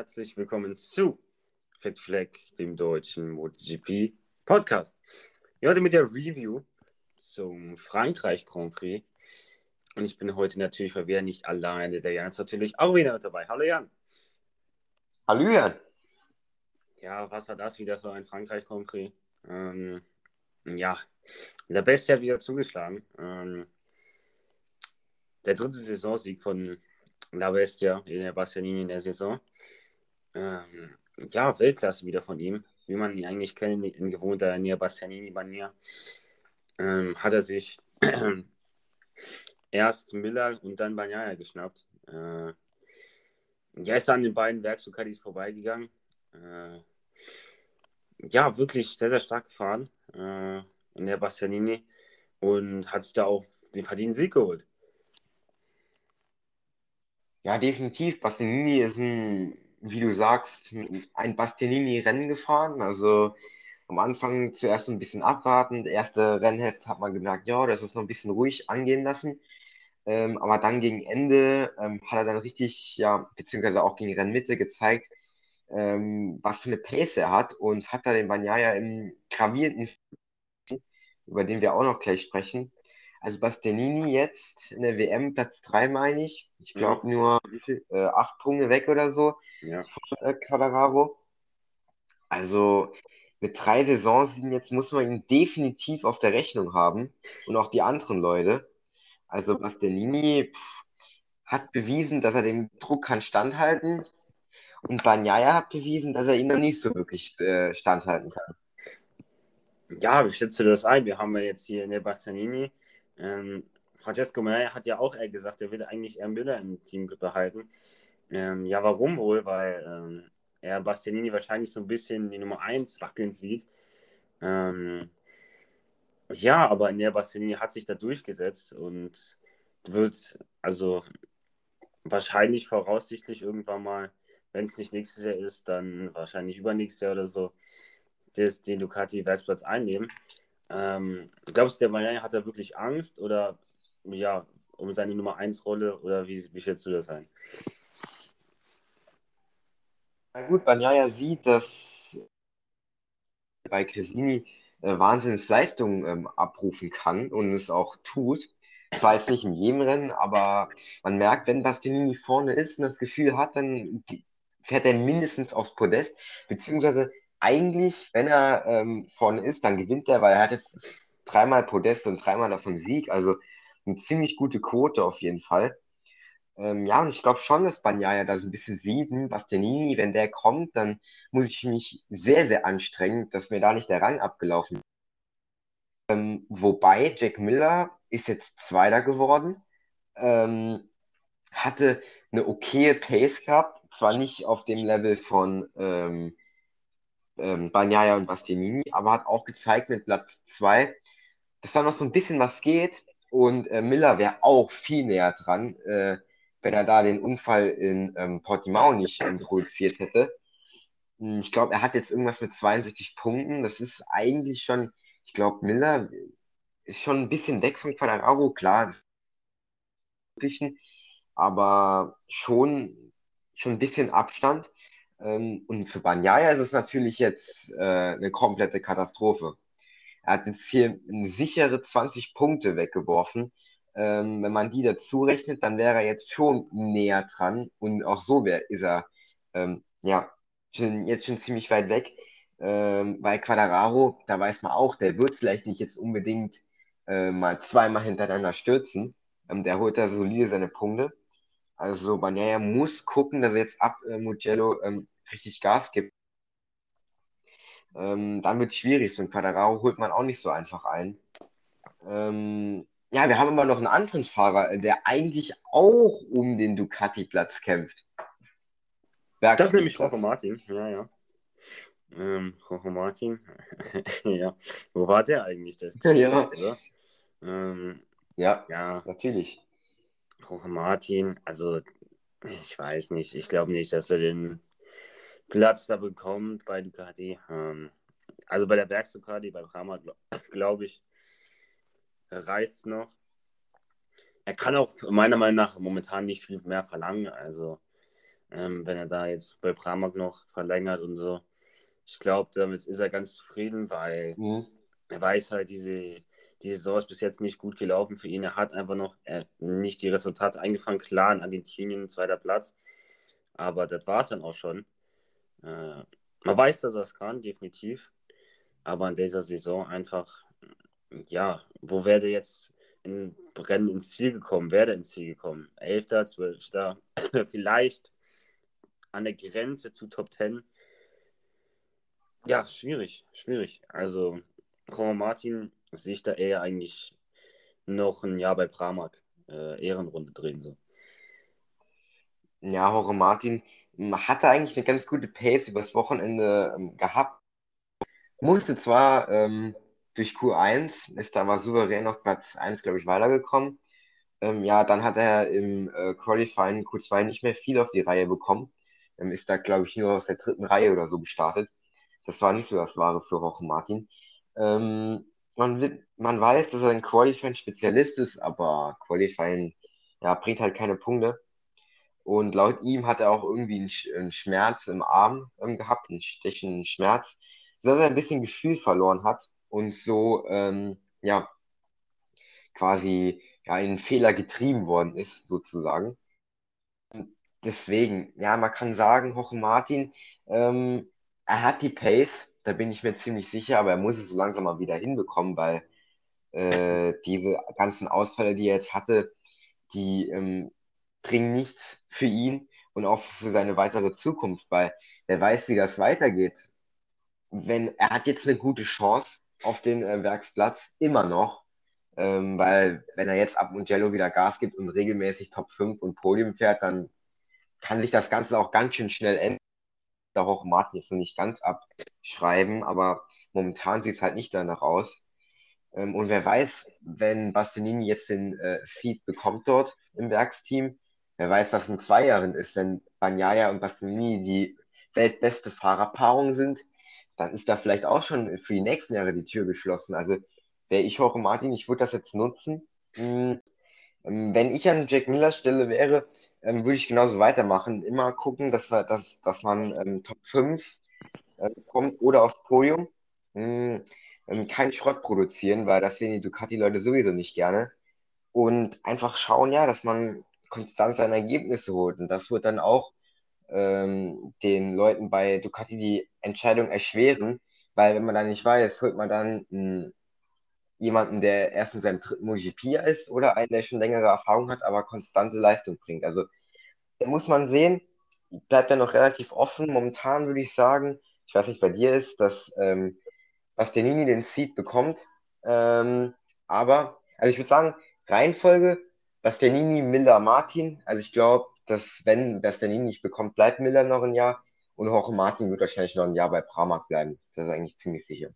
herzlich willkommen zu Fit dem deutschen MotoGP Podcast. Heute mit der Review zum Frankreich Grand Prix. Und ich bin heute natürlich mal wieder nicht alleine. Der Jan ist natürlich auch wieder mit dabei. Hallo Jan. Hallo Jan. Ja, was war das wieder für ein Frankreich Grand Prix? Ähm, ja, der Beste hat wieder zugeschlagen. Ähm, der dritte Saisonsieg von La Bestia in der Bastianini in der Saison. Ähm, ja, Weltklasse wieder von ihm, wie man ihn eigentlich kennt, in gewohnter Nia Bastianini-Manier. Ähm, hat er sich erst Miller und dann Banyaya geschnappt. Äh, ja, ist an den beiden Werkzugkadis vorbeigegangen. Äh, ja, wirklich sehr, sehr stark gefahren äh, in der Bastianini und hat sich da auch den verdienten Sieg geholt. Ja, definitiv. Bastianini ist ein, wie du sagst, ein Bastianini-Rennen gefahren. Also am Anfang zuerst ein bisschen abwartend. Erste Rennhälfte hat man gemerkt, ja, das ist noch ein bisschen ruhig angehen lassen. Ähm, aber dann gegen Ende ähm, hat er dann richtig, ja, beziehungsweise auch gegen Rennmitte gezeigt, ähm, was für eine Pace er hat und hat da den Banyaya im gravierenden, über den wir auch noch gleich sprechen, also Bastianini jetzt in der WM Platz 3, meine ich. Ich glaube ja. nur viel, äh, acht Punkte weg oder so ja. von äh, Quadraro. Also mit drei Saisonsiegen jetzt muss man ihn definitiv auf der Rechnung haben und auch die anderen Leute. Also Bastianini pff, hat bewiesen, dass er dem Druck kann standhalten und Banyaya hat bewiesen, dass er ihn noch nicht so wirklich äh, standhalten kann. Ja, wie schätzt du das ein? Wir haben ja jetzt hier in der Bastianini ähm, Francesco Meyer hat ja auch gesagt, er will eigentlich eher Müller im Team behalten. Ähm, ja, warum wohl? Weil ähm, er Bastianini wahrscheinlich so ein bisschen die Nummer 1 wackeln sieht. Ähm, ja, aber in der Bastianini hat sich da durchgesetzt und wird also wahrscheinlich voraussichtlich irgendwann mal, wenn es nicht nächstes Jahr ist, dann wahrscheinlich übernächstes Jahr oder so, des, den Ducati-Werksplatz einnehmen. Ähm, glaubst du, der Maya hat da wirklich Angst oder ja, um seine Nummer 1 Rolle oder wie, wie schätzt du das ein? Na gut, Banyaya sieht, dass bei Cresini äh, Wahnsinnsleistungen ähm, abrufen kann und es auch tut. Zwar jetzt nicht in jedem Rennen, aber man merkt, wenn Bastianini vorne ist und das Gefühl hat, dann fährt er mindestens aufs Podest, beziehungsweise eigentlich, wenn er ähm, vorne ist, dann gewinnt er, weil er hat jetzt dreimal Podest und dreimal davon Sieg, also eine ziemlich gute Quote auf jeden Fall. Ähm, ja, und ich glaube schon, dass Banyaya da so ein bisschen sieht, hm, Bastianini, wenn der kommt, dann muss ich mich sehr, sehr anstrengen, dass mir da nicht der Rang abgelaufen ist. Ähm, wobei Jack Miller ist jetzt Zweiter geworden, ähm, hatte eine okaye Pace gehabt, zwar nicht auf dem Level von ähm, Bagnaia und Bastianini, aber hat auch gezeigt mit Platz 2, dass da noch so ein bisschen was geht. Und äh, Miller wäre auch viel näher dran, äh, wenn er da den Unfall in ähm, Portimao nicht ähm, produziert hätte. Hm, ich glaube, er hat jetzt irgendwas mit 62 Punkten. Das ist eigentlich schon, ich glaube, Miller ist schon ein bisschen weg von Quadraro, klar, aber schon, schon ein bisschen Abstand. Ähm, und für Banyaya ist es natürlich jetzt äh, eine komplette Katastrophe. Er hat jetzt hier sichere 20 Punkte weggeworfen. Ähm, wenn man die dazu rechnet, dann wäre er jetzt schon näher dran. Und auch so wär, ist er ähm, ja, schon, jetzt schon ziemlich weit weg. Ähm, weil Quadraro, da weiß man auch, der wird vielleicht nicht jetzt unbedingt äh, mal zweimal hintereinander stürzen. Ähm, der holt da solide seine Punkte. Also Banaya muss gucken, dass er jetzt ab äh, Mugello ähm, richtig Gas gibt. Ähm, dann wird es schwierig. So ein Quadraro holt man auch nicht so einfach ein. Ähm, ja, wir haben immer noch einen anderen Fahrer, der eigentlich auch um den Ducati-Platz kämpft. Das ist nämlich Rocco Martin. Ja, ja. Ähm, Rocco Martin. ja. Wo war der eigentlich? Der ja. Ähm, ja, ja, natürlich. Jorge Martin, also ich weiß nicht, ich glaube nicht, dass er den Platz da bekommt bei Ducati. Ähm, also bei der Ducati, bei Brahma, glaube glaub ich, reicht es noch. Er kann auch meiner Meinung nach momentan nicht viel mehr verlangen. Also ähm, wenn er da jetzt bei Pramac noch verlängert und so. Ich glaube, damit ist er ganz zufrieden, weil mhm. er weiß halt, diese, diese Saison ist bis jetzt nicht gut gelaufen für ihn. Er hat einfach noch äh, nicht die Resultate eingefangen. Klar, in Argentinien zweiter Platz, aber das war es dann auch schon. Äh, man weiß, dass er es kann, definitiv. Aber in dieser Saison einfach, ja, wo wäre der jetzt in Rennen ins Ziel gekommen? Wäre der ins Ziel gekommen? Elfter, Zwölfter, vielleicht an der Grenze zu Top Ten. Ja, schwierig, schwierig. Also, Roman Martin sehe ich da eher eigentlich noch ein Jahr bei Pramac äh, Ehrenrunde drehen. So. Ja, Jorge Martin hatte eigentlich eine ganz gute Pace übers Wochenende ähm, gehabt. Musste zwar ähm, durch Q1, ist da aber souverän auf Platz 1, glaube ich, weitergekommen. Ähm, ja, dann hat er im äh, Qualifying Q2 nicht mehr viel auf die Reihe bekommen. Ähm, ist da, glaube ich, nur aus der dritten Reihe oder so gestartet. Das war nicht so das Wahre für Roche Martin. Ähm, man, man weiß, dass er ein Qualifying-Spezialist ist, aber Qualifying ja, bringt halt keine Punkte. Und laut ihm hat er auch irgendwie einen, Schmerz im Arm ähm, gehabt, einen stechenden Schmerz, sodass er ein bisschen Gefühl verloren hat und so ähm, ja quasi ja, in einen Fehler getrieben worden ist, sozusagen. Deswegen, ja, man kann sagen, Hoche Martin, ähm, er hat die Pace, da bin ich mir ziemlich sicher, aber er muss es so langsam mal wieder hinbekommen, weil äh, diese ganzen Ausfälle, die er jetzt hatte, die ähm, bringen nichts für ihn und auch für seine weitere Zukunft, weil er weiß, wie das weitergeht. Wenn er hat jetzt eine gute Chance auf den äh, Werksplatz, immer noch, ähm, weil wenn er jetzt ab Mugello wieder Gas gibt und regelmäßig Top 5 und Podium fährt, dann kann sich das Ganze auch ganz schön schnell ändern. Da auch Martin jetzt noch nicht ganz abschreiben, aber momentan sieht es halt nicht danach aus. Ähm, und wer weiß, wenn Bastianini jetzt den äh, Seed bekommt dort im Werksteam, Wer weiß, was in zwei Jahren ist, wenn Banyaya und Bastianini die weltbeste Fahrerpaarung sind, dann ist da vielleicht auch schon für die nächsten Jahre die Tür geschlossen. Also wäre ich Jorge Martin, ich würde das jetzt nutzen. Hm, ähm, wenn ich an Jack Millers Stelle wäre, ähm, würde ich genauso weitermachen. Immer gucken, dass, wir, dass, dass man ähm, Top 5 äh, kommt oder aufs Podium. Hm, ähm, kein Schrott produzieren, weil das sehen die Ducati-Leute sowieso nicht gerne. Und einfach schauen, ja, dass man konstant seine Ergebnisse holt. Und das wird dann auch ähm, den Leuten bei Ducati die Entscheidung erschweren, weil wenn man dann nicht weiß, holt man dann mh, jemanden, der erst in seinem dritten MotoGP ist oder einen, der schon längere Erfahrung hat, aber konstante Leistung bringt. Also da muss man sehen, bleibt ja noch relativ offen. Momentan würde ich sagen, ich weiß nicht, bei dir ist, dass ähm, Bastianini den Seed bekommt. Ähm, aber, also ich würde sagen, Reihenfolge Bastianini, Miller, Martin. Also ich glaube, dass wenn Bastianini nicht bekommt, bleibt Miller noch ein Jahr und auch Martin wird wahrscheinlich noch ein Jahr bei Pramac bleiben. Das ist eigentlich ziemlich sicher.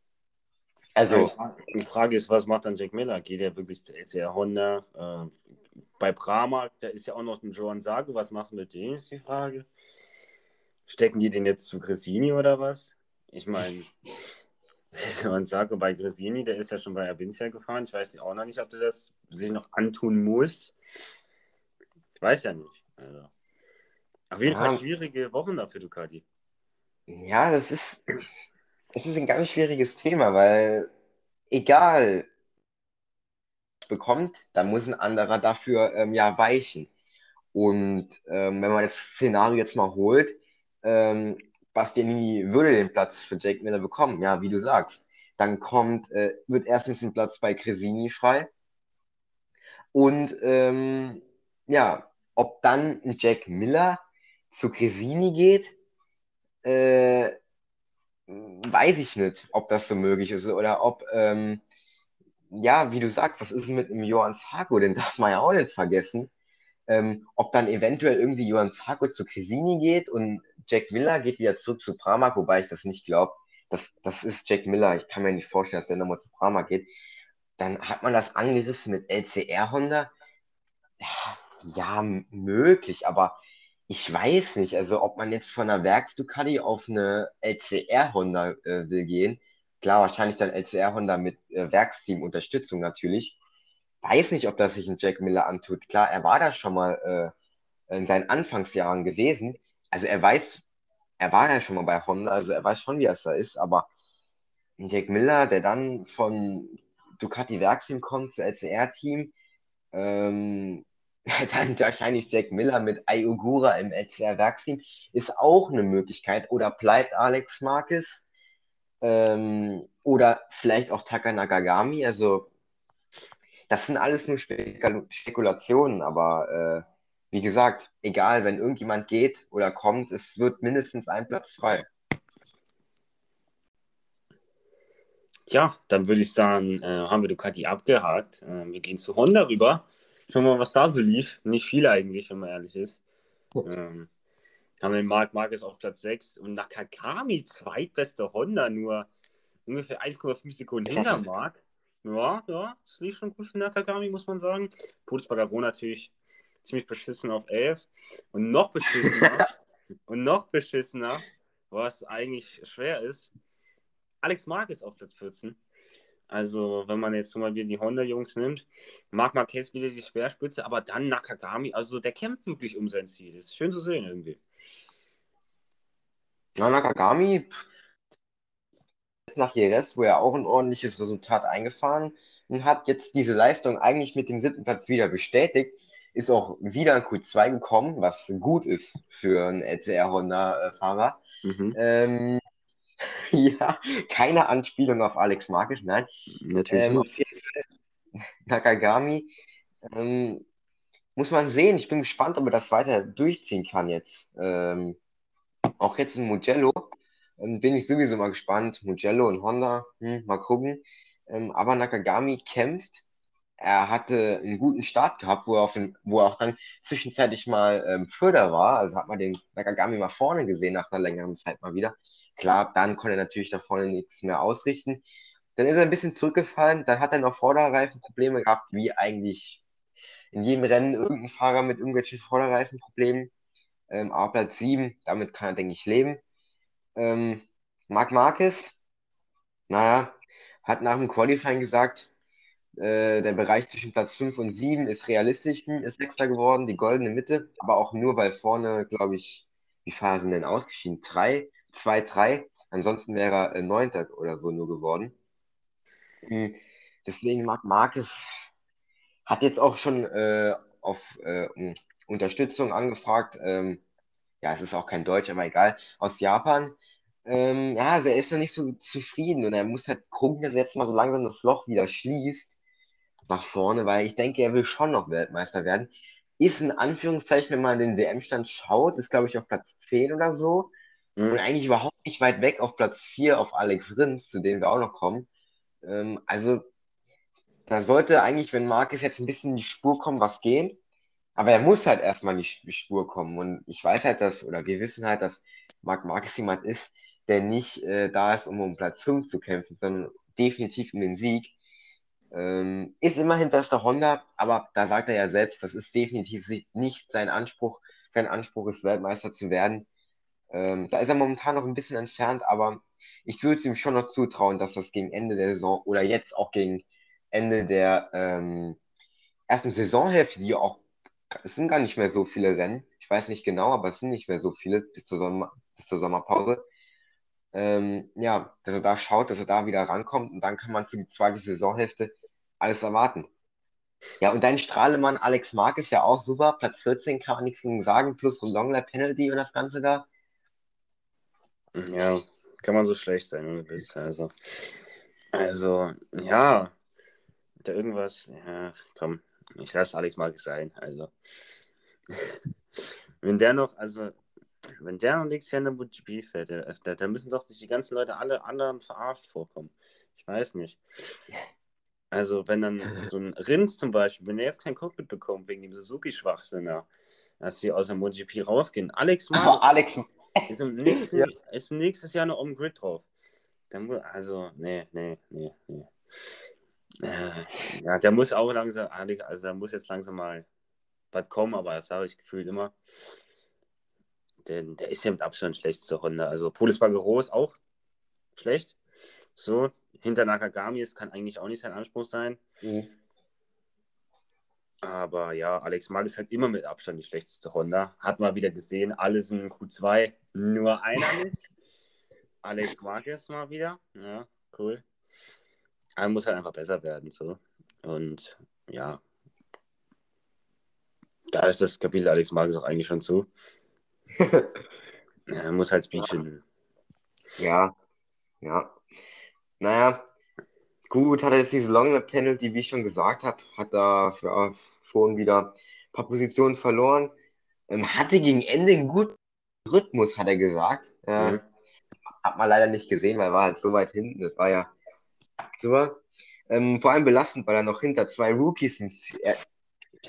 Also die Frage ist, was macht dann Jack Miller? Geht er wirklich zu LCR Honda? Äh, bei Pramac, da ist ja auch noch ein Joan Sago. Was machst du mit dem, ist die Frage. Stecken die den jetzt zu Gresini oder was? Ich meine, und sage bei Gresini, der ist ja schon bei Abincia gefahren. Ich weiß auch noch nicht, ob der das sich noch antun muss. Ich weiß ja nicht. Also, auf jeden ja. Fall schwierige Wochen dafür, Ducati. Ja, das ist, das ist ein ganz schwieriges Thema, weil egal bekommt, dann muss ein anderer dafür ähm, ja weichen. Und ähm, wenn man das Szenario jetzt mal holt, ähm, Bastianini würde den Platz für Jake Miller bekommen, ja, wie du sagst. Dann kommt, äh, wird erstens ein Platz bei Cresini frei. Und ähm, ja, ob dann ein Jack Miller zu Cresini geht, äh, weiß ich nicht, ob das so möglich ist. Oder ob, ähm, ja, wie du sagst, was ist mit dem Johann Zarko? Den darf man ja auch nicht vergessen. Ähm, ob dann eventuell irgendwie Johann Zarko zu Cresini geht und Jack Miller geht wieder zurück zu Pramac, wobei ich das nicht glaube. Das, das ist Jack Miller. Ich kann mir nicht vorstellen, dass der nochmal zu Pramac geht. Dann hat man das angerissen mit LCR Honda. Ja, ja, möglich, aber ich weiß nicht, also ob man jetzt von einer Werks-Ducati auf eine LCR-Honda äh, will gehen. Klar, wahrscheinlich dann LCR-Honda mit äh, Werksteam-Unterstützung natürlich. Weiß nicht, ob das sich ein Jack Miller antut. Klar, er war da schon mal äh, in seinen Anfangsjahren gewesen, also er weiß, er war ja schon mal bei Honda, also er weiß schon, wie es da ist, aber Jack Miller, der dann von Ducati Werksteam kommt zu LCR-Team, ähm, dann wahrscheinlich Jack Miller mit Ayugura im LCR Werksteam ist auch eine Möglichkeit. Oder bleibt Alex Marquez? Ähm, oder vielleicht auch Taka Nakagami. Also, das sind alles nur Spekul Spekulationen, aber äh, wie gesagt, egal, wenn irgendjemand geht oder kommt, es wird mindestens ein Platz frei. Ja, dann würde ich sagen, äh, haben wir Ducati abgehakt. Äh, wir gehen zu Honda rüber. Schauen wir mal, was da so lief. Nicht viel eigentlich, wenn man ehrlich ist. Ähm, haben wir den Marc Marquez auf Platz 6 und Nakagami, zweitbeste Honda, nur ungefähr 1,5 Sekunden hinter Marc. Ja, ja, das lief schon gut für Nakagami, muss man sagen. Bagaro natürlich ziemlich beschissen auf 11. Und noch beschissener, und noch beschissener, was eigentlich schwer ist, Alex Marquez auf Platz 14. Also, wenn man jetzt mal wieder die Honda-Jungs nimmt, Marc Marquez wieder die Speerspitze, aber dann Nakagami, also der kämpft wirklich um sein Ziel. Das ist schön zu sehen irgendwie. Ja, Nakagami ist nach Jerez, wo er auch ein ordentliches Resultat eingefahren hat, jetzt diese Leistung eigentlich mit dem siebten Platz wieder bestätigt, ist auch wieder ein Q2 gekommen, was gut ist für einen LCR-Honda-Fahrer. Mhm. Ähm, ja, keine Anspielung auf Alex Markisch, nein. Natürlich ähm, nicht. Nakagami. Ähm, muss man sehen. Ich bin gespannt, ob er das weiter durchziehen kann jetzt. Ähm, auch jetzt in Mugello ähm, bin ich sowieso mal gespannt. Mugello und Honda, hm, mal gucken. Ähm, aber Nakagami kämpft. Er hatte einen guten Start gehabt, wo er, auf den, wo er auch dann zwischenzeitlich mal ähm, Förder war. Also hat man den Nakagami mal vorne gesehen nach einer längeren Zeit mal wieder. Klar, dann konnte er natürlich da vorne nichts mehr ausrichten. Dann ist er ein bisschen zurückgefallen. Dann hat er noch Vorderreifenprobleme gehabt, wie eigentlich in jedem Rennen irgendein Fahrer mit irgendwelchen Vorderreifenproblemen. Ähm, aber Platz 7, damit kann er, denke ich, leben. Ähm, Marc Marquez, naja, hat nach dem Qualifying gesagt, äh, der Bereich zwischen Platz 5 und 7 ist realistisch, ist Sechster geworden, die goldene Mitte, aber auch nur, weil vorne, glaube ich, wie sind denn ausgeschieden? Drei 2-3. Ansonsten wäre er äh, Neunter oder so nur geworden. Mhm. Deswegen Marc Marquez hat jetzt auch schon äh, auf äh, Unterstützung angefragt. Ähm, ja, es ist auch kein Deutsch, aber egal. Aus Japan. Ähm, ja, also er ist noch nicht so zufrieden und er muss halt gucken, dass er jetzt mal so langsam das Loch wieder schließt nach vorne, weil ich denke, er will schon noch Weltmeister werden. Ist in Anführungszeichen, wenn man den WM-Stand schaut, ist glaube ich auf Platz 10 oder so. Und eigentlich überhaupt nicht weit weg auf Platz 4 auf Alex Rins, zu dem wir auch noch kommen. Ähm, also, da sollte eigentlich, wenn Marcus jetzt ein bisschen in die Spur kommen, was gehen. Aber er muss halt erstmal in die Spur kommen. Und ich weiß halt, dass, oder wir wissen halt, dass Marc Marquez jemand ist, der nicht äh, da ist, um um Platz 5 zu kämpfen, sondern definitiv um den Sieg. Ähm, ist immerhin bester Honda, aber da sagt er ja selbst, das ist definitiv nicht sein Anspruch. Sein Anspruch ist, Weltmeister zu werden. Ähm, da ist er momentan noch ein bisschen entfernt, aber ich würde ihm schon noch zutrauen, dass das gegen Ende der Saison oder jetzt auch gegen Ende der ähm, ersten Saisonhälfte, die auch, es sind gar nicht mehr so viele Rennen, ich weiß nicht genau, aber es sind nicht mehr so viele bis zur, Sommer, bis zur Sommerpause. Ähm, ja, dass er da schaut, dass er da wieder rankommt und dann kann man für die zweite Saisonhälfte alles erwarten. Ja, und dein Strahlemann Alex Mark ist ja auch super. Platz 14 kann man nichts gegen sagen, plus Longlap Penalty und das Ganze da. Ja, kann man so schlecht sein, ohne Witz. Also, also ja, da irgendwas, ja, komm, ich lasse Alex mal sein. Also, wenn der noch, also, wenn der noch nächstes Jahr in der MotoGP fährt, da, da müssen doch die ganzen Leute alle anderen verarscht vorkommen. Ich weiß nicht. Also, wenn dann so ein Rins zum Beispiel, wenn er jetzt kein Cockpit bekommt wegen dem Suzuki-Schwachsinn, dass sie aus der MotoGP rausgehen. Alex Marquez. Alex, ist, nächsten, ja. ist nächstes Jahr noch um Grid drauf. Dann, also, nee, nee, nee, nee. Äh, ja, der muss auch langsam, also der muss jetzt langsam mal was kommen, aber das habe ich gefühlt immer. Denn der ist ja mit Abstand schlechteste Runde. Also Polis Bagero ist auch schlecht. So, hinter Nakagami, es kann eigentlich auch nicht sein Anspruch sein. Mhm. Aber ja, Alex Mark ist halt immer mit Abstand die schlechteste Honda. Hat mal wieder gesehen, alle sind Q2, nur einer nicht. Alex ist mal wieder. Ja, cool. Er muss halt einfach besser werden. So. Und ja, da ist das Kapitel Alex Marquez auch eigentlich schon zu. er muss halt Speed finden. Ja, ja. Naja, gut, hat er jetzt diese Long Penalty, wie ich schon gesagt habe, hat da für, schon wieder ein paar Positionen verloren. Ähm, hatte gegen Ende einen guten Rhythmus, hat er gesagt. Äh, mhm. Hat man leider nicht gesehen, weil er war halt so weit hinten. Das war ja super. Ähm, vor allem belastend, weil er noch hinter zwei Rookies ins, äh,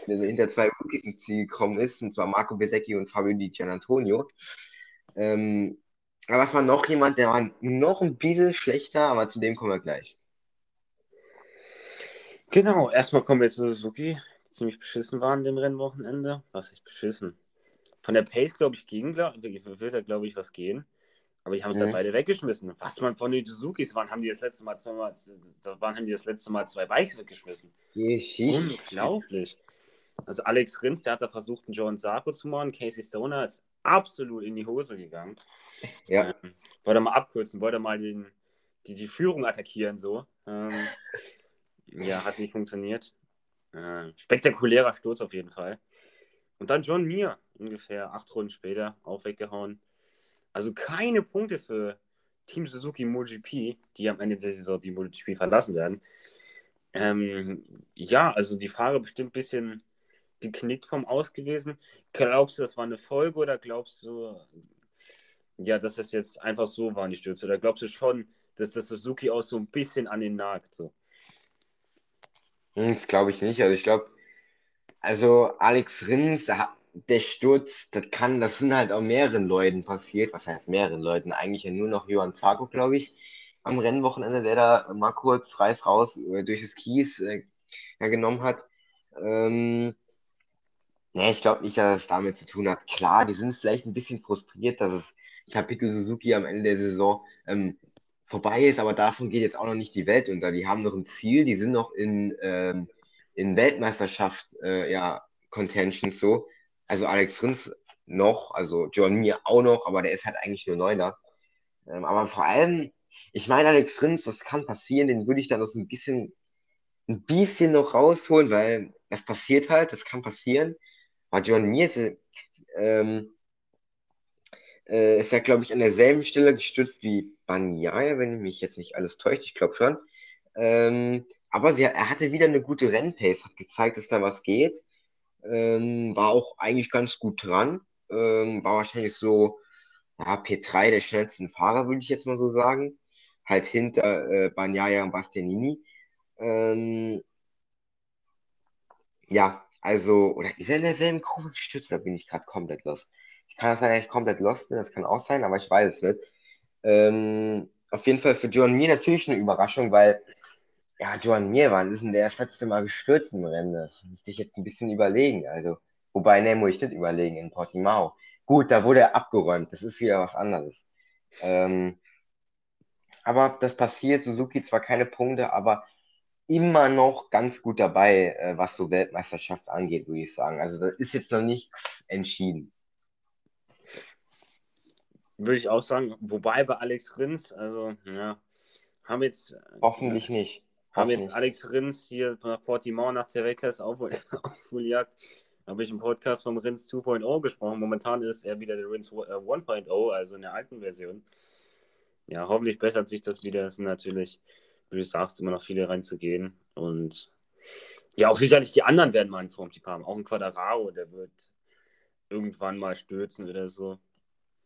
hinter zwei Rookies ins Ziel gekommen ist, und zwar Marco Besecchi und Fabio Di Gianantonio. Ähm, aber es war noch jemand, der war noch ein bisschen schlechter, aber zu dem kommen wir gleich. Genau, erstmal kommen wir zu Suzuki, die ziemlich beschissen waren dem Rennwochenende. Was ist beschissen? Von der Pace, glaube ich, ging, glaub, wird da, glaube ich, was gehen. Aber die haben es mhm. ja beide weggeschmissen. Was man von den Suzukis waren, haben die das letzte Mal zweimal, da waren, haben die das letzte Mal zwei Bikes weggeschmissen. Geschichte. Unglaublich. Also Alex Rins, der hat da versucht, einen John Sarko zu machen. Casey Stoner ist absolut in die Hose gegangen. Ja. Ähm, wollte mal abkürzen, wollte mal den, die, die Führung attackieren, so. Ähm, ja, hat nicht funktioniert. Äh, spektakulärer Sturz auf jeden Fall. Und dann John Mir, ungefähr acht Runden später, auch weggehauen. Also keine Punkte für Team Suzuki MotoGP, die am Ende der Saison die MotoGP verlassen werden. Ähm, ja, also die Fahrer bestimmt ein bisschen geknickt vom Aus gewesen. Glaubst du, das war eine Folge oder glaubst du, ja, dass das jetzt einfach so waren, die Stürze? Oder glaubst du schon, dass das Suzuki auch so ein bisschen an den nagt? So? Hm, das glaube ich nicht. Also ich glaube, also Alex Rins, der Sturz, das kann, das sind halt auch mehreren Leuten passiert. Was heißt mehreren Leuten? Eigentlich ja nur noch Johann Zarko, glaube ich, am Rennwochenende, der da mal kurz reiß raus äh, durch das Kies äh, genommen hat. Ähm, Nee, ich glaube nicht, dass es damit zu tun hat. Klar, die sind vielleicht ein bisschen frustriert, dass es Kapitel Suzuki am Ende der Saison ähm, vorbei ist, aber davon geht jetzt auch noch nicht die Welt unter. Die haben noch ein Ziel, die sind noch in, ähm, in Weltmeisterschaft, äh, ja, Contention so. Also Alex Rins noch, also John Mir auch noch, aber der ist halt eigentlich nur Neuner. Ähm, aber vor allem, ich meine, Alex Rins, das kann passieren, den würde ich dann noch so ein bisschen, ein bisschen noch rausholen, weil das passiert halt, das kann passieren. Aber John Mir ist, ähm, äh, ist ja, glaube ich, an derselben Stelle gestützt wie Banyaya, wenn mich jetzt nicht alles täuscht, ich glaube schon. Ähm, aber sie, er hatte wieder eine gute Rennpace, hat gezeigt, dass da was geht. Ähm, war auch eigentlich ganz gut dran. Ähm, war wahrscheinlich so ja, P3 der schnellsten Fahrer, würde ich jetzt mal so sagen. Halt hinter äh, Banyaya und Bastianini. Ähm, ja, also, oder ist er in derselben Kurve gestürzt? Da bin ich gerade komplett lost. Kann das sein, dass ich komplett lost bin, das kann auch sein, aber ich weiß es nicht. Ähm, auf jeden Fall für Joan Mir natürlich eine Überraschung, weil, ja, Joan Mir, wann ist denn der das letzte Mal gestürzt im Rennen? Das müsste ich jetzt ein bisschen überlegen. Also, wobei, ne, muss ich nicht überlegen, in Portimao. Gut, da wurde er abgeräumt, das ist wieder was anderes. Ähm, aber das passiert, Suzuki zwar keine Punkte, aber immer noch ganz gut dabei, äh, was so Weltmeisterschaft angeht, würde ich sagen. Also da ist jetzt noch nichts entschieden. Würde ich auch sagen. Wobei bei Alex Rins, also ja, haben jetzt. Hoffentlich nicht. Haben jetzt Alex Rins hier nach Portimao nach Tereklas aufholjagt. habe ich im Podcast vom Rins 2.0 gesprochen. Momentan ist er wieder der Rins 1.0, äh, also in der alten Version. Ja, hoffentlich bessert sich das wieder. Das sind natürlich wie du sagst, immer noch viele reinzugehen. Und ja, auch sicherlich die anderen werden mal einen Formtipp haben. Auch ein Quadraro, der wird irgendwann mal stürzen oder so.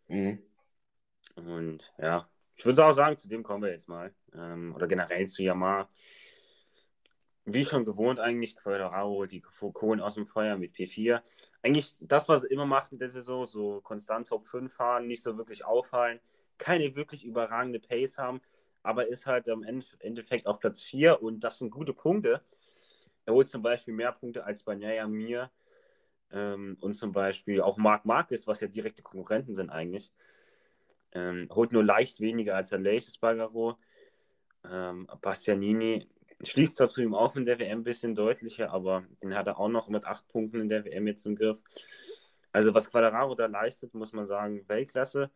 Mhm. Und ja, ich würde auch sagen, zu dem kommen wir jetzt mal. Ähm, oder generell zu Yamaha. Wie schon gewohnt eigentlich, Quadraro holt die Kohlen aus dem Feuer mit P4. Eigentlich das, was sie immer macht in der Saison, so konstant Top 5 fahren, nicht so wirklich auffallen, keine wirklich überragende Pace haben, aber ist halt im Endeffekt auf Platz 4 und das sind gute Punkte. Er holt zum Beispiel mehr Punkte als Banyaya Mir ähm, und zum Beispiel auch Marc Marquez, was ja direkte Konkurrenten sind eigentlich. Ähm, holt nur leicht weniger als der Laces Bagaro. Ähm, Bastianini schließt zwar zu ihm auf in der WM ein bisschen deutlicher, aber den hat er auch noch mit acht Punkten in der WM jetzt im Griff. Also was Quadraro da leistet, muss man sagen, Weltklasse.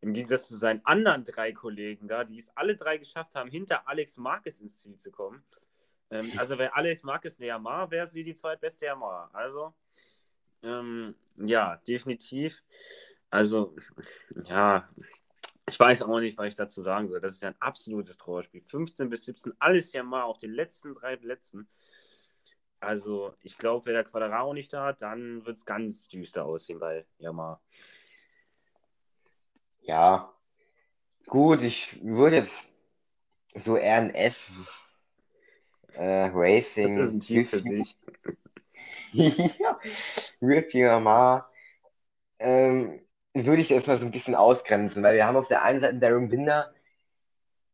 Im Gegensatz zu seinen anderen drei Kollegen da, die es alle drei geschafft haben, hinter Alex Marquez ins Ziel zu kommen. Ähm, also wäre Alex Marquez eine Yamaha, wäre sie die zweitbeste Yamaha. Also ähm, ja, definitiv. Also ja, ich weiß auch nicht, was ich dazu sagen soll. Das ist ja ein absolutes Trauerspiel. 15 bis 17, alles Yamaha auf den letzten drei Plätzen. Also, ich glaube, wenn der Quadraro nicht da hat, dann wird es ganz düster aussehen bei Yamaha. Ja, gut, ich würde jetzt so RNF äh, Racing. Das ist ein Team für sich. ja, Rip Yamaha. Ähm, würde ich erstmal so ein bisschen ausgrenzen, weil wir haben auf der einen Seite Darren Binder,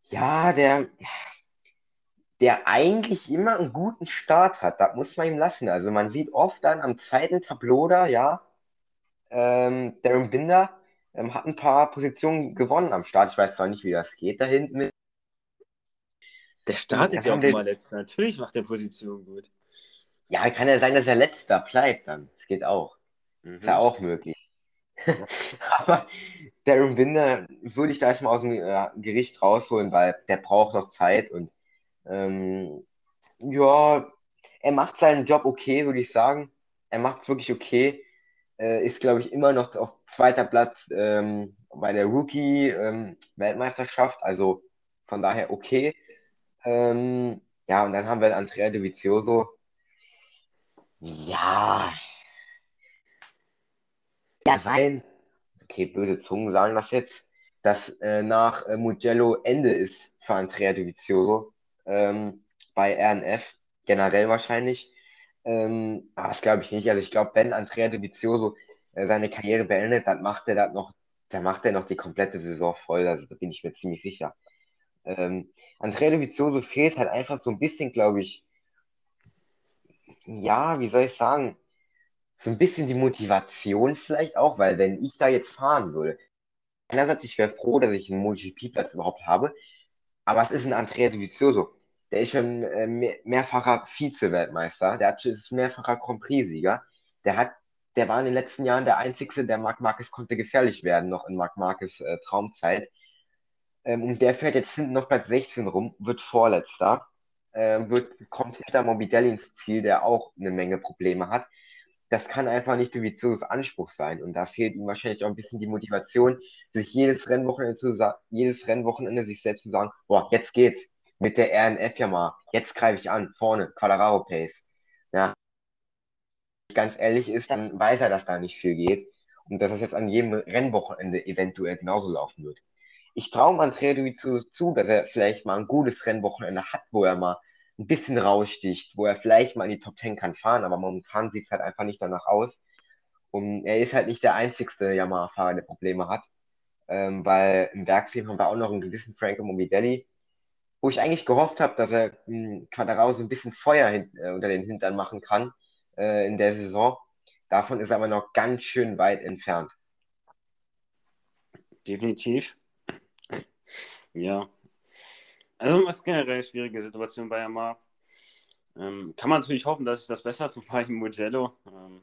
ja, der, der eigentlich immer einen guten Start hat. Das muss man ihm lassen. Also man sieht oft dann am zweiten Tableau da, ja, ähm, Darren Binder ähm, hat ein paar Positionen gewonnen am Start. Ich weiß zwar nicht, wie das geht da hinten. Der startet ja auch immer letzter. Natürlich macht der Position gut. Ja, kann ja sein, dass er letzter bleibt dann. Das geht auch. Mhm. Ist ja auch möglich. Aber Darren Binder würde ich da erstmal aus dem äh, Gericht rausholen, weil der braucht noch Zeit und ähm, ja, er macht seinen Job okay, würde ich sagen. Er macht es wirklich okay. Äh, ist, glaube ich, immer noch auf zweiter Platz ähm, bei der Rookie-Weltmeisterschaft. Ähm, also von daher okay. Ähm, ja, und dann haben wir Andrea De Vizioso. Ja. Ja, sein. Okay, böse Zungen sagen das jetzt, dass äh, nach äh, Mugello Ende ist für Andrea De Vizioso ähm, bei RNF, generell wahrscheinlich. Ähm, aber das glaube ich nicht. Also ich glaube, wenn Andrea De Vizioso äh, seine Karriere beendet, dann macht er das noch, dann macht er noch die komplette Saison voll. Also da bin ich mir ziemlich sicher. Ähm, Andrea De Vizioso fehlt halt einfach so ein bisschen, glaube ich, ja, wie soll ich sagen, so ein bisschen die Motivation vielleicht auch, weil wenn ich da jetzt fahren würde, einerseits, ich wäre froh, dass ich einen MotoGP-Platz überhaupt habe, aber es ist ein Andrea Dovizioso. Der ist schon äh, mehr, mehrfacher Vize-Weltmeister. Der ist mehrfacher Grand Prix-Sieger. Der hat, der war in den letzten Jahren der Einzige, der Marc Marquez konnte gefährlich werden, noch in Marc Marquez äh, Traumzeit. Ähm, und der fährt jetzt hinten noch Platz 16 rum, wird Vorletzter. Ähm, wird, kommt hinter Morbidelli ins Ziel, der auch eine Menge Probleme hat das kann einfach nicht Doviziosos Anspruch sein. Und da fehlt ihm wahrscheinlich auch ein bisschen die Motivation, sich jedes Rennwochenende, zu jedes Rennwochenende sich selbst zu sagen, boah, jetzt geht's mit der RNF ja mal, jetzt greife ich an, vorne, Colorado Pace. Ja. Ganz ehrlich ist, dann weiß er, dass da nicht viel geht und dass das jetzt an jedem Rennwochenende eventuell genauso laufen wird. Ich traue Andrea Dovizioso zu, dass er vielleicht mal ein gutes Rennwochenende hat, wo er mal ein bisschen raussticht, wo er vielleicht mal in die Top 10 kann fahren, aber momentan sieht es halt einfach nicht danach aus. Und er ist halt nicht der einzigste Yamaha-Fahrer, der Probleme hat. Ähm, weil im Werksteam haben wir auch noch einen gewissen Franco Morbidelli, wo ich eigentlich gehofft habe, dass er hm, Quadrao so ein bisschen Feuer äh, unter den Hintern machen kann äh, in der Saison. Davon ist er aber noch ganz schön weit entfernt. Definitiv. Ja, also, es ist generell eine schwierige Situation bei Yamaha. Ähm, kann man natürlich hoffen, dass sich das bessert, wobei Mugello. Ähm,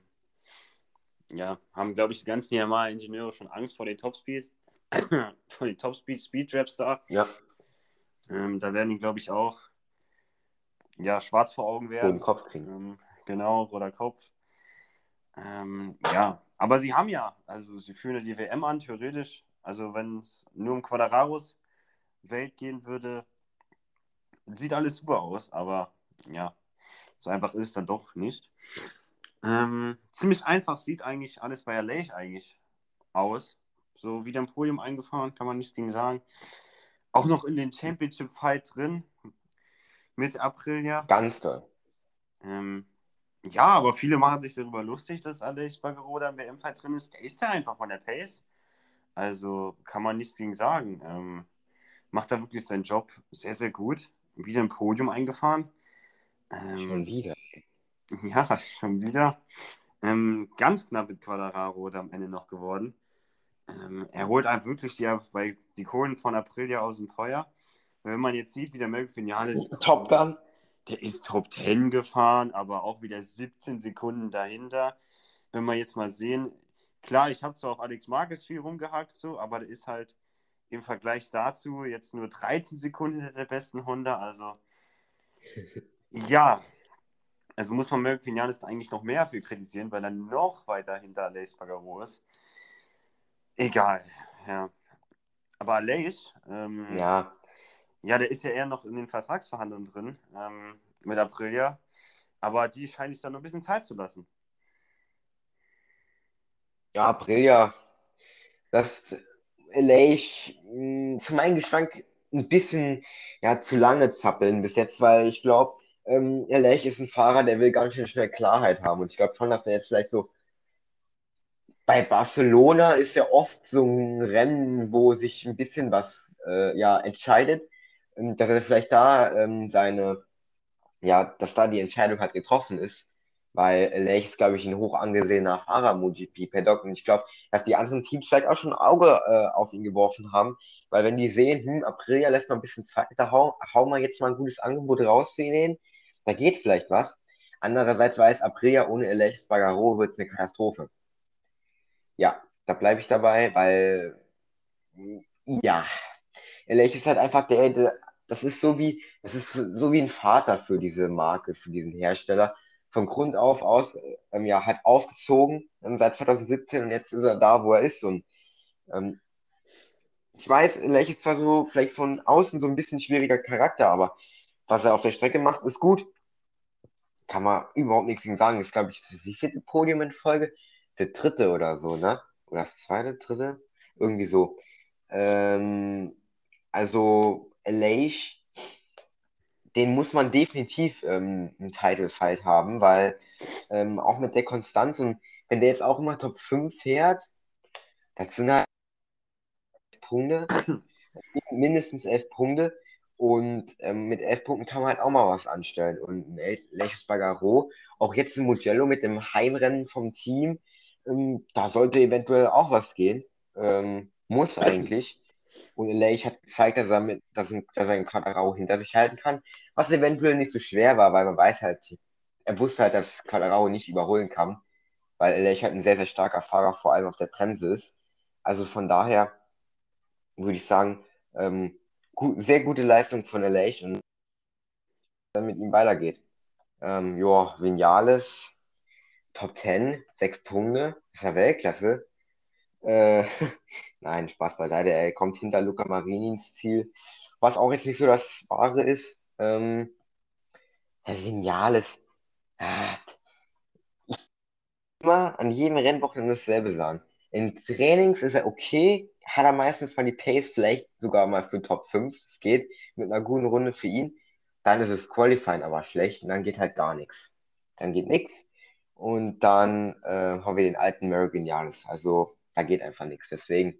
ja, haben, glaube ich, die ganzen Yamaha-Ingenieure schon Angst vor den Topspeed, vor den Topspeed Speed-Traps da. Ja. Ähm, da werden die, glaube ich, auch ja, schwarz vor Augen werden. Roten Kopf kriegen. Ähm, genau, roter Kopf. Ähm, ja, aber sie haben ja, also sie führen ja die WM an, theoretisch. Also wenn es nur um Quadraros Welt gehen würde, sieht alles super aus, aber ja, so einfach ist es dann doch nicht. Ähm, ziemlich einfach sieht eigentlich alles bei LA eigentlich aus. So wieder im Podium eingefahren, kann man nichts gegen sagen. Auch noch in den Championship Fight drin. Mitte April ja. Ganz toll. Ähm, ja, aber viele machen sich darüber lustig, dass Alex Bagaro im WM-Fight drin ist. Der ist ja einfach von der Pace. Also kann man nichts gegen sagen. Ähm, macht da wirklich seinen Job sehr, sehr gut wieder ein Podium eingefahren. Ähm, schon wieder. Ja, schon wieder. Ähm, ganz knapp mit Quadraro am Ende noch geworden. Ähm, er holt einfach wirklich die, bei, die Kohlen von April ja aus dem Feuer. Wenn man jetzt sieht, wie der Melvin Vinales. Top Gun. der ist Top 10 gefahren, aber auch wieder 17 Sekunden dahinter. Wenn wir jetzt mal sehen, klar, ich habe zwar auf Alex Marquez viel rumgehackt, so, aber der ist halt im Vergleich dazu jetzt nur 13 Sekunden hinter der besten Honda. Also, ja, also muss man Merck Vinales eigentlich noch mehr für kritisieren, weil er noch weiter hinter Aleix Bagaro ist. Egal, ja. Aber Aleix, ähm, Ja, ja, der ist ja eher noch in den Vertragsverhandlungen drin ähm, mit Aprilia. Aber die scheint sich da noch ein bisschen Zeit zu lassen. ja, Aprilia, das mh, für meinen Geschmack ein bisschen ja, zu lange zappeln bis jetzt, weil ich glaube, ähm, Leish ist ein Fahrer, der will ganz schön schnell Klarheit haben. Und ich glaube schon, dass er jetzt vielleicht so bei Barcelona ist ja oft so ein Rennen, wo sich ein bisschen was äh, ja, entscheidet, ähm, dass er vielleicht da ähm, seine, ja, dass da die Entscheidung halt getroffen ist, weil Lech ist, glaube ich, ein hoch angesehener Fahrer im MotoGP-Paddock und ich glaube, dass die anderen Teams vielleicht auch schon ein Auge äh, auf ihn geworfen haben, weil wenn die sehen, hm, Aprilia lässt mal ein bisschen Zeit, da hau, hau mal jetzt mal ein gutes Angebot raus für ihn, da geht vielleicht was. Andererseits weiß Aprilia, ohne Elech Spargaro wird es eine Katastrophe. Ja, da bleibe ich dabei, weil ja, Elech ist halt einfach der, der, das ist so wie, das ist so wie ein Vater für diese Marke, für diesen Hersteller. Von Grund auf aus, ähm, ja, hat aufgezogen ähm, seit 2017 und jetzt ist er da, wo er ist. Und ähm, ich weiß, Elech ist zwar so vielleicht von außen so ein bisschen schwieriger Charakter, aber was er auf der Strecke macht, ist gut. Kann man überhaupt nichts gegen sagen. Ist, glaube ich, das vierte Podium in Folge? Der dritte oder so, ne? Oder das zweite, dritte? Irgendwie so. Ähm, also, Leish, den muss man definitiv ähm, einen Title Fight haben, weil ähm, auch mit der Konstanz und wenn der jetzt auch immer Top 5 fährt, das sind halt Punkte, mindestens 11 Punkte. Und ähm, mit 11 Punkten kann man halt auch mal was anstellen. Und ein Lech Bagaro, auch jetzt in Mugello mit dem Heimrennen vom Team, ähm, da sollte eventuell auch was gehen. Ähm, muss eigentlich. Und Lech hat gezeigt, dass er, mit, dass, dass er einen Quadraro hinter sich halten kann. Was eventuell nicht so schwer war, weil man weiß halt, er wusste halt, dass Quadraro nicht überholen kann. Weil Lech halt ein sehr, sehr starker Fahrer, vor allem auf der Bremse ist. Also von daher würde ich sagen, ähm, gu sehr gute Leistung von Lech und dann mit ihm weitergeht. Ähm, ja, Vinales, Top 10, 6 Punkte, ist ja Weltklasse. Äh, nein, Spaß beiseite, er kommt hinter Luca Marini ins Ziel, was auch jetzt nicht so das Wahre ist. Ähm, Herr Vinales, ah, immer an jedem Rennwochenende dasselbe sagen. In Trainings ist er okay, hat er meistens mal die Pace, vielleicht sogar mal für Top 5, es geht, mit einer guten Runde für ihn. Dann ist es Qualifying aber schlecht und dann geht halt gar nichts. Dann geht nichts und dann äh, haben wir den alten American Jahres. Also da geht einfach nichts. Deswegen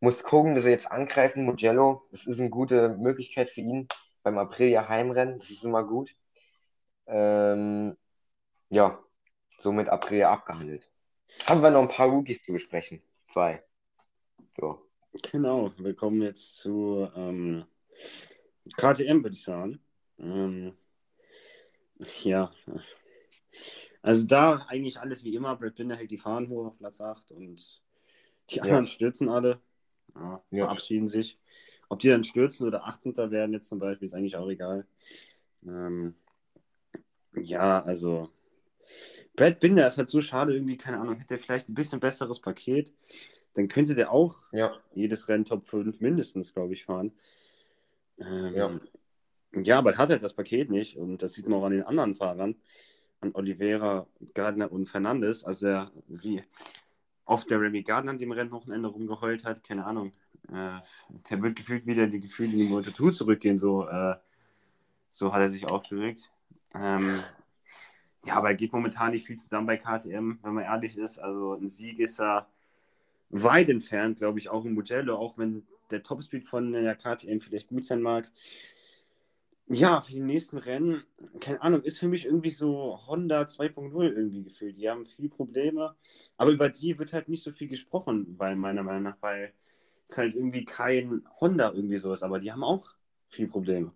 muss gucken, dass er jetzt angreifen, Mugello. Das ist eine gute Möglichkeit für ihn beim Aprilia Heimrennen. Das ist immer gut. Ähm, ja, somit Aprilia abgehandelt. Haben wir noch ein paar Rookies zu besprechen? Zwei. So. Genau, wir kommen jetzt zu ähm, KTM, würde ich sagen. Ähm, ja, also da eigentlich alles wie immer. Brad Binder hält die Fahnen hoch auf Platz 8 und die anderen stürzen alle. Ja, Ja. verabschieden sich. Ob die dann stürzen oder 18. werden jetzt zum Beispiel, ist eigentlich auch egal. Ähm, ja, also Brad Binder ist halt so schade, irgendwie, keine Ahnung, hätte er vielleicht ein bisschen besseres Paket, dann könnte der auch Ja, jedes Rennen Top 5 mindestens, glaube ich, fahren. Ähm, Ja. ja, aber er hat halt das Paket nicht und das sieht man auch an den anderen Fahrern, an Oliveira, Gardner und Fernandes, also er, wie oft der Remy Gardner an dem Rennwochenende rumgeheult hat, keine Ahnung. Äh, der wird gefühlt wieder die Gefühle in die 2 zurückgehen, so, äh, so hat er sich aufgeregt. Ähm, ja, aber er geht momentan nicht viel zusammen bei KTM, wenn man ehrlich ist. Also ein Sieg ist er weit entfernt, glaube ich, auch im Mugello, auch wenn der Topspeed von der KTM vielleicht gut sein mag. Ja, für die nächsten Rennen, keine Ahnung, ist für mich irgendwie so Honda 2.0 irgendwie gefühlt. Die haben viele Probleme, aber über die wird halt nicht so viel gesprochen, weil meiner Meinung nach, weil es halt irgendwie kein Honda irgendwie so ist, aber die haben auch viele Probleme.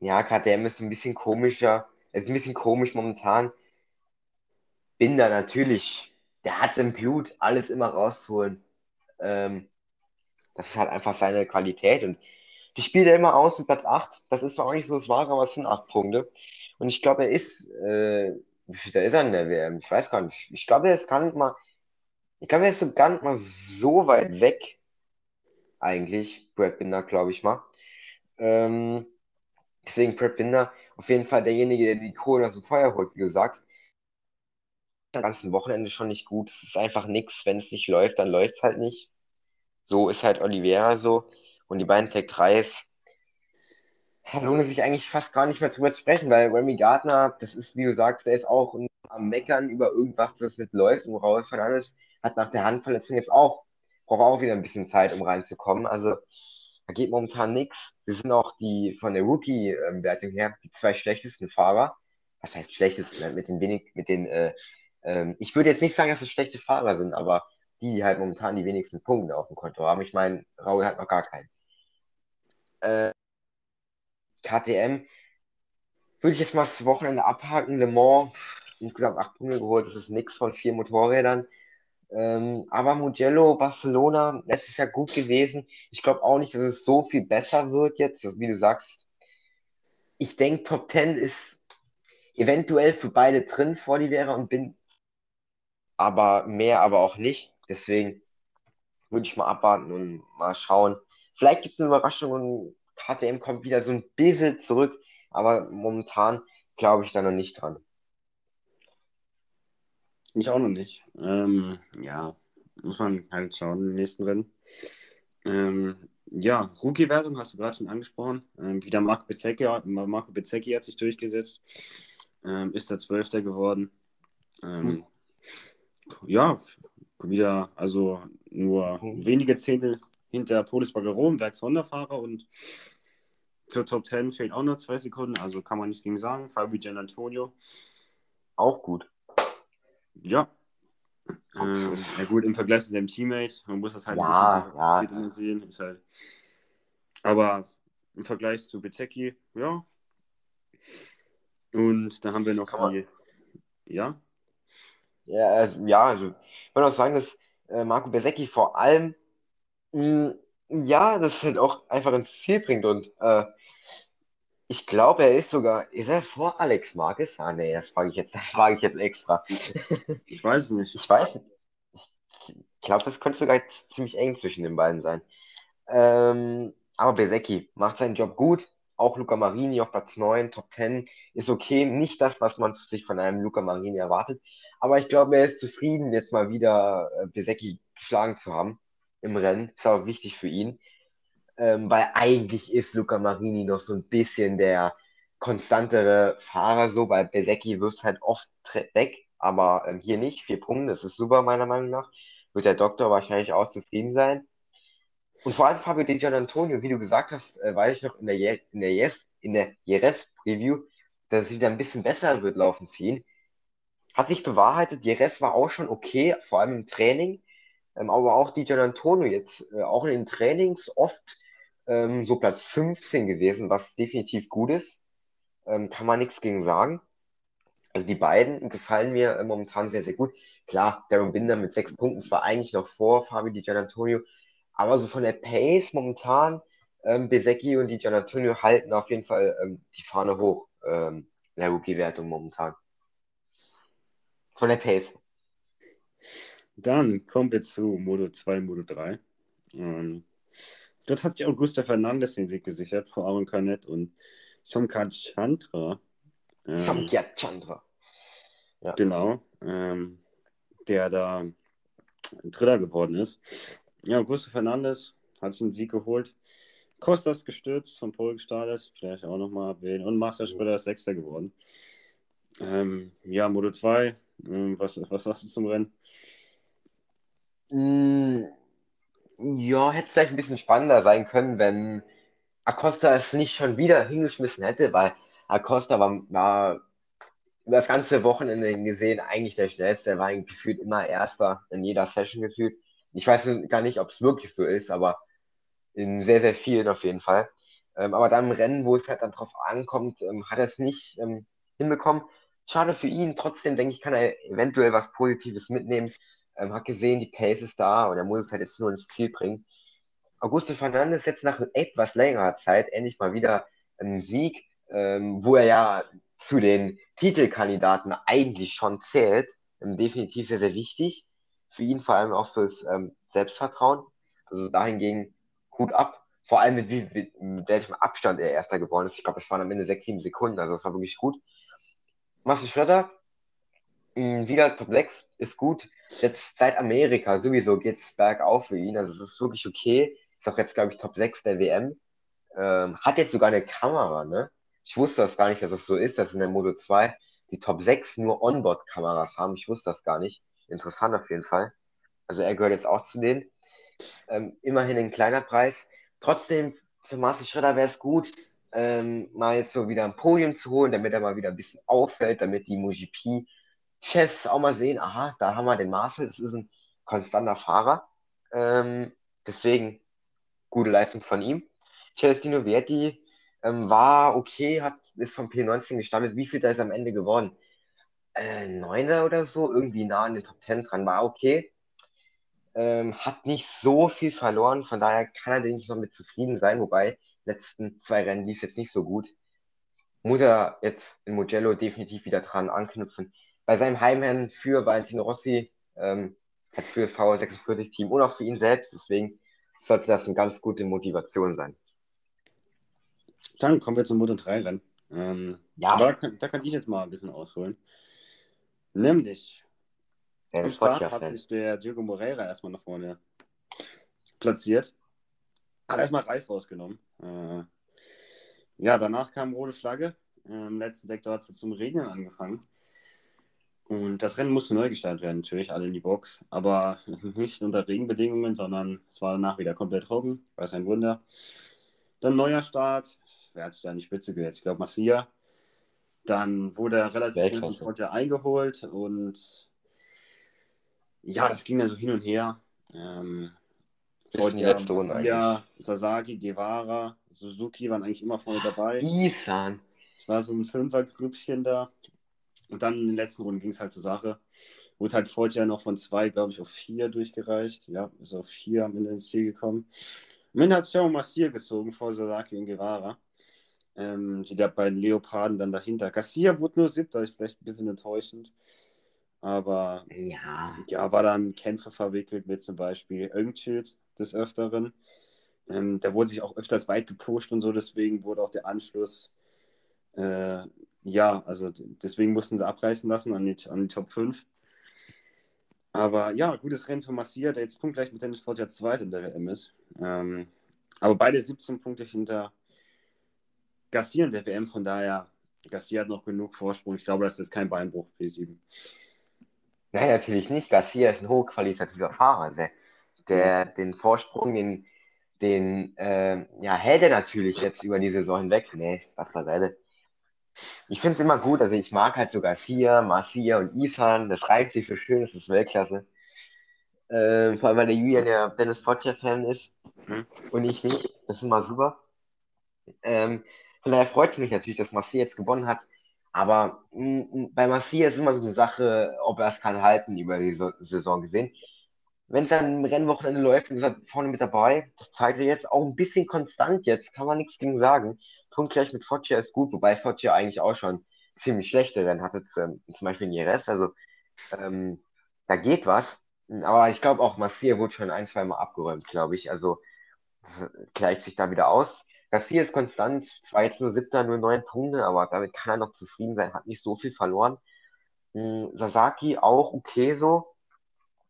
ja, KTM ist ein bisschen komischer. Ist ein bisschen komisch momentan. Binder natürlich, der hat im Blut, alles immer rauszuholen. Ähm, das ist halt einfach seine Qualität und die spielt er immer aus mit Platz 8. Das ist zwar auch nicht so schwach, aber es sind 8 Punkte. Und ich glaube, er ist, äh, da ist er in der WM? Ich weiß gar nicht. Ich glaube, er ist gar nicht mal, ich glaube, er ist so gar nicht mal so weit weg. Eigentlich, Brad Binder, glaube ich mal. Ähm, deswegen Brad Binder auf jeden Fall derjenige, der die Kohle aus dem Feuer holt, wie du sagst. Am ganzen Wochenende schon nicht gut. Es ist einfach nichts. Wenn es nicht läuft, dann läuft es halt nicht. So ist halt Oliveira so. Und die beiden Tag 3s, da lohnt es sich eigentlich fast gar nicht mehr drüber zu sprechen, weil Remy Gardner, das ist, wie du sagst, der ist auch am Meckern über irgendwas, das nicht läuft. Und Raul Fernandes hat nach der Handverletzung jetzt auch, braucht auch wieder ein bisschen Zeit, um reinzukommen. Also da geht momentan nichts. Wir sind auch die von der Rookie-Wertung her die zwei schlechtesten Fahrer. Was heißt schlechtesten? Mit den wenig, mit den, äh, ähm, ich würde jetzt nicht sagen, dass es schlechte Fahrer sind, aber die, die halt momentan die wenigsten Punkte auf dem Konto haben. Ich meine, Raul hat noch gar keinen. Äh, KTM würde ich jetzt mal das Wochenende abhaken. Le Mans, insgesamt acht Punkte geholt, das ist nichts von vier Motorrädern. Ähm, aber Mugello, Barcelona, letztes Jahr gut gewesen. Ich glaube auch nicht, dass es so viel besser wird jetzt, wie du sagst. Ich denke, Top 10 ist eventuell für beide drin vor die wäre und bin aber mehr, aber auch nicht. Deswegen würde ich mal abwarten und mal schauen. Vielleicht gibt es eine Überraschung und KTM kommt wieder so ein bisschen zurück, aber momentan glaube ich da noch nicht dran. Ich auch noch nicht. Ähm, ja, muss man halt schauen im nächsten Rennen. Ähm, ja, Rookie-Wertung hast du gerade schon angesprochen. Ähm, wieder Marco Bezzecchi, Marco Bezzecchi hat sich durchgesetzt. Ähm, ist der Zwölfter geworden. Ähm, hm. Ja, wieder, also nur hm. wenige Zehntel hinter Polis Baggeron, Werks Honda-Fahrer und zur Top 10 fehlt auch nur zwei Sekunden, also kann man nichts gegen sagen. Fabio Gian Antonio. Auch gut. Ja. Ähm, ja gut, im Vergleich zu seinem Teammate, man muss das halt ja, ein bisschen ja. sehen. Ist halt... Aber im Vergleich zu Bezecki, ja. Und da haben wir noch Kann die. Ja? Ja, also, ja, also ich würde auch sagen, dass äh, Marco Bezecki vor allem mh, mm, ja, das halt auch einfach ins Ziel bringt und äh, ich glaube, er ist sogar, ist er vor Alex Marquez? Ah, nee, das frage ich jetzt, das frage ich jetzt extra. Ich weiß es nicht. Ich weiß nicht. Ich glaube, das könnte sogar ziemlich eng zwischen den beiden sein. Ähm, aber Besecki macht seinen Job gut. Auch Luca Marini auf Platz 9, Top 10 ist okay. Nicht das, was man sich von einem Luca Marini erwartet. Aber ich glaube, er ist zufrieden, jetzt mal wieder äh, Besecki geschlagen zu haben im Rennen. Ist auch wichtig für ihn ähm, weil eigentlich ist Luca Marini noch so ein bisschen der konstantere Fahrer, so, bei Besecchi wirft halt oft weg, aber ähm, hier nicht. Vier Punkte, das ist super, meiner Meinung nach. Wird der Doktor wahrscheinlich auch zufrieden sein. Und vor allem Fabio Di Gian Antonio, wie du gesagt hast, äh, weiß ich noch in der, Je in der, yes in der Jerez-Preview, dass es wieder ein bisschen besser wird laufen für ihn. Hat sich bewahrheitet, Jerez war auch schon okay, vor allem im Training. Ähm, aber auch Di Gian Antonio jetzt, äh, auch in den Trainings oft ähm, so Platz 15 gewesen, was definitiv gut ist. Ähm, kann man nichts gegen sagen. Also die beiden gefallen mir äh, momentan sehr, sehr gut. Klar, Darren Binder mit sechs Punkten zwar eigentlich noch vor Fabi Di Gianantonio, aber so von der Pace momentan, ähm, Besecchi und Di Gianantonio halten auf jeden Fall ähm, die Fahne hoch ähm, in der Rookie-Wertung momentan. Von der Pace. Dann kommen wir zu Modo 2, Modo 3. Ähm, Dort hat sich Augusta Fernandes den Sieg gesichert vor Aaron Canet und Somkat Chandra. Ähm, Somkat Chandra. Ja. Genau. Ähm, der da Dritter geworden ist. Ja, Augusto Fernandes hat sich einen Sieg geholt. Kostas gestürzt, von Pol gestartet, vielleicht auch nochmal erwähnen. Und Master Spiller ist Sechster geworden. Ähm, ja, Modo 2, ähm, was, was sagst du zum Rennen? Mm, ja, hätte vielleicht ein bisschen spannender sein können, wenn Acosta es nicht schon wieder hingeschmissen hätte, weil Acosta war, war über das ganze Wochenende gesehen eigentlich der schnellste. Er war gefühlt immer Erster in jeder Session gefühlt. Ich weiß gar nicht, ob es wirklich so ist, aber in sehr, sehr vielen auf jeden Fall. Ähm, aber dann im Rennen, wo es halt dann drauf ankommt, ähm, hat er es nicht ähm, hinbekommen. Schade für ihn. Trotzdem denke ich, kann er eventuell was Positives mitnehmen. Ähm, hat gesehen, die Pace ist da und er muss es halt jetzt nur ins Ziel bringen. Augusto Fernandes jetzt nach etwas längerer Zeit endlich mal wieder einen Sieg, ähm, wo er ja zu den Titelkandidaten eigentlich schon zählt. Ähm, definitiv sehr, sehr wichtig. Für ihn vor allem auch fürs ähm, Selbstvertrauen. Also dahingegen gut ab. Vor allem mit, wie, mit welchem Abstand er erster geworden ist. Ich glaube, es waren am Ende sechs, sieben Sekunden. Also das war wirklich gut. Marcel Schröder, mh, wieder Top 6, ist gut. Jetzt seit Amerika sowieso geht es bergauf für ihn. Also es ist wirklich okay. Ist auch jetzt, glaube ich, Top 6 der WM. Ähm, hat jetzt sogar eine Kamera, ne? Ich wusste das gar nicht, dass es das so ist, dass in der Moto 2 die Top 6 nur Onboard-Kameras haben. Ich wusste das gar nicht. Interessant auf jeden Fall. Also er gehört jetzt auch zu denen. Ähm, immerhin ein kleiner Preis. Trotzdem, für Marcel Schredder wäre es gut, ähm, mal jetzt so wieder ein Podium zu holen, damit er mal wieder ein bisschen auffällt, damit die MotoGP-Chefs auch mal sehen, aha, da haben wir den Marcel, das ist ein konstanter Fahrer. Ähm, deswegen gute Leistung von ihm. Celestino Vietti ähm, war okay, hat, ist vom P19 gestartet. Wie viel da ist am Ende geworden? Äh, Neuner oder so, irgendwie nah an den Top 10 dran, war okay. Ähm, hat nicht so viel verloren, von daher kann er, denke ich, noch mit zufrieden sein, wobei letzten zwei Rennen lief es jetzt nicht so gut. Muss er jetzt in Mugello definitiv wieder dran anknüpfen. Bei seinem Heimherrn für Valentino Rossi, ähm, hat für V46-Team und auch für ihn selbst, deswegen sollte das eine ganz gute Motivation sein. Dann kommen wir zum Moto 3 Rennen. Ähm, ja. Da kann, da kann ich jetzt mal ein bisschen ausholen. Nämlich, ja, am Start hat sich der Diego Moreira erstmal nach vorne platziert. Hat erstmal Reis rausgenommen. Äh, ja, danach kam rote Flagge. Im letzten Sektor hat es zum Regnen angefangen. Und das Rennen musste neu gestaltet werden, natürlich, alle in die Box. Aber nicht unter Regenbedingungen, sondern es war danach wieder komplett trocken. War es ein Wunder. Dann neuer Start. Wer hat sich da in die Spitze gesetzt? Ich glaube, Massia. Dann wurde er relativ schnell von Forte eingeholt und ja, das ging dann so hin und her. Ähm, Forte, Massia, Sasaki, Guevara, Suzuki waren eigentlich immer vorne dabei. Ethan. Es war so ein Fünfergrüppchen da. Und dann in den letzten Runden ging es halt zur Sache. Wurde halt Forte noch von zwei, glaube ich, auf vier durchgereicht. Ja, ist auf vier am Ende ins Ziel gekommen. Ende hat Xiao Massier gezogen vor Sasaki und Guevara. Ähm, die da beiden Leoparden dann dahinter. Garcia wurde nur siebter, ist vielleicht ein bisschen enttäuschend. Aber ja, ja war dann Kämpfe verwickelt mit zum Beispiel Öngtüt des Öfteren. Ähm, der wurde sich auch öfters weit gepusht und so, deswegen wurde auch der Anschluss, äh, ja, also deswegen mussten sie abreißen lassen an die, an die Top 5. Aber ja, gutes Rennen für Massia, der jetzt punktgleich mit Dennis Ford ja Zweiter in der WM ist. Ähm, aber beide 17 Punkte hinter Garcia in der WM, von daher, Garcia hat noch genug Vorsprung. Ich glaube, das ist kein Beinbruch, P7. Nein, natürlich nicht. Garcia ist ein hochqualitativer Fahrer. Der, der den Vorsprung, den, den äh, ja, hält er natürlich jetzt über die Saison hinweg. Nee, was beiseite. Ich finde es immer gut, also ich mag halt so Garcia, Marcia und Isan, das reibt sich so schön, das ist Weltklasse. Äh, vor allem, weil der Julian ja Dennis Fotcher-Fan ist mhm. und ich nicht. Das ist immer super. Ähm, von daher freut es mich natürlich, dass Marcia jetzt gewonnen hat. Aber mh, mm, bei Marcia ist immer so eine Sache, ob er es kann halten über die Saison gesehen. Wenn es dann im Rennwochenende läuft, ist er vorne mit dabei. Das zeigt er jetzt auch ein bisschen konstant jetzt, kann man nichts gegen sagen. Punktgleich mit Foggia ist gut, wobei Foggia eigentlich auch schon ziemlich schlechte Rennen hatte, zum, zum Beispiel in Jerez. Also ähm, da geht was. Aber ich glaube auch, Marcia wurde schon ein, zwei Mal abgeräumt, glaube ich. Also gleicht sich da wieder aus. Garcia ist konstant, zwar jetzt nur siebter, nur neun Punkte, aber damit kann er noch zufrieden sein, hat nicht so viel verloren. Hm, Sasaki auch okay so.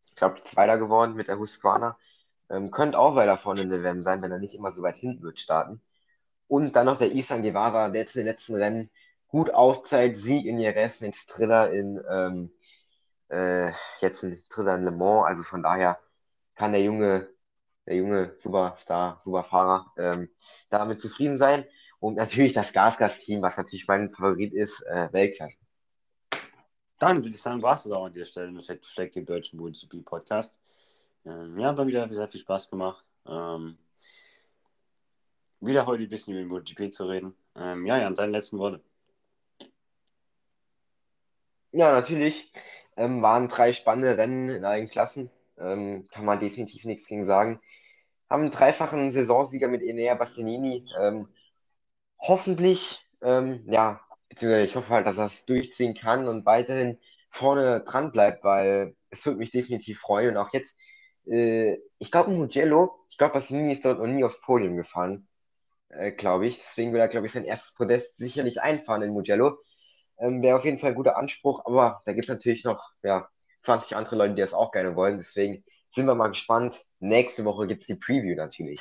Ich glaube, Zweiter geworden mit der Husqvarna. Ähm, könnte auch weiter vorne in der WM sein, wenn er nicht immer so weit hinten wird starten. Und dann noch der Isan Guevara, der jetzt in den letzten Rennen gut aufzeigt. Sieg in Jerez, jetzt Triller in, ähm, äh, jetzt ein Triller in Le Mans. Also von daher kann der Junge der junge Superstar, Superfahrer, ähm, damit zufrieden sein. Und natürlich das Gasgas-Team, was natürlich mein Favorit ist, äh, Weltklasse. Dann würde ich sagen, war es auch an der Stelle mit Fleck dem deutschen MotoGP Podcast. Ähm, ja, hat mir wieder sehr viel Spaß gemacht. Ähm, wieder heute ein bisschen über MotoGP zu reden. Ähm, ja, Jan, deine letzten Worte. Ja, natürlich ähm, waren drei spannende Rennen in allen Klassen. Ähm, kann man definitiv nichts gegen sagen. Haben einen dreifachen Saisonsieger mit Enea Bastianini. Ähm, hoffentlich, ähm, ja, beziehungsweise ich hoffe halt, dass er es durchziehen kann und weiterhin vorne dran bleibt, weil es würde mich definitiv freuen. Und auch jetzt, äh, ich glaube, Mugello, ich glaube, Bastianini ist dort noch nie aufs Podium gefahren, äh, glaube ich. Deswegen will er, glaube ich, sein erstes Podest sicherlich einfahren in Mugello. Ähm, Wäre auf jeden Fall ein guter Anspruch, aber da gibt es natürlich noch ja, 20 andere Leute, die das auch gerne wollen. Deswegen sind wir mal gespannt. Nächste Woche gibt es die Preview natürlich.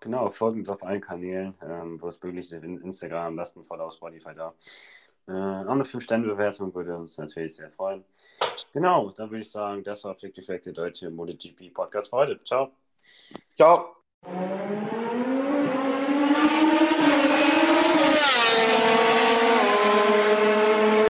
Genau, folgt uns auf allen Kanälen, ähm, wo es möglich ist, in Instagram, lasst ein Follow auf Spotify da. Äh, auch eine 5-Sterne-Bewertung würde uns natürlich sehr freuen. Genau, dann würde ich sagen, das war Flick die deutsche MotoGP Podcast für heute. Ciao. Ciao.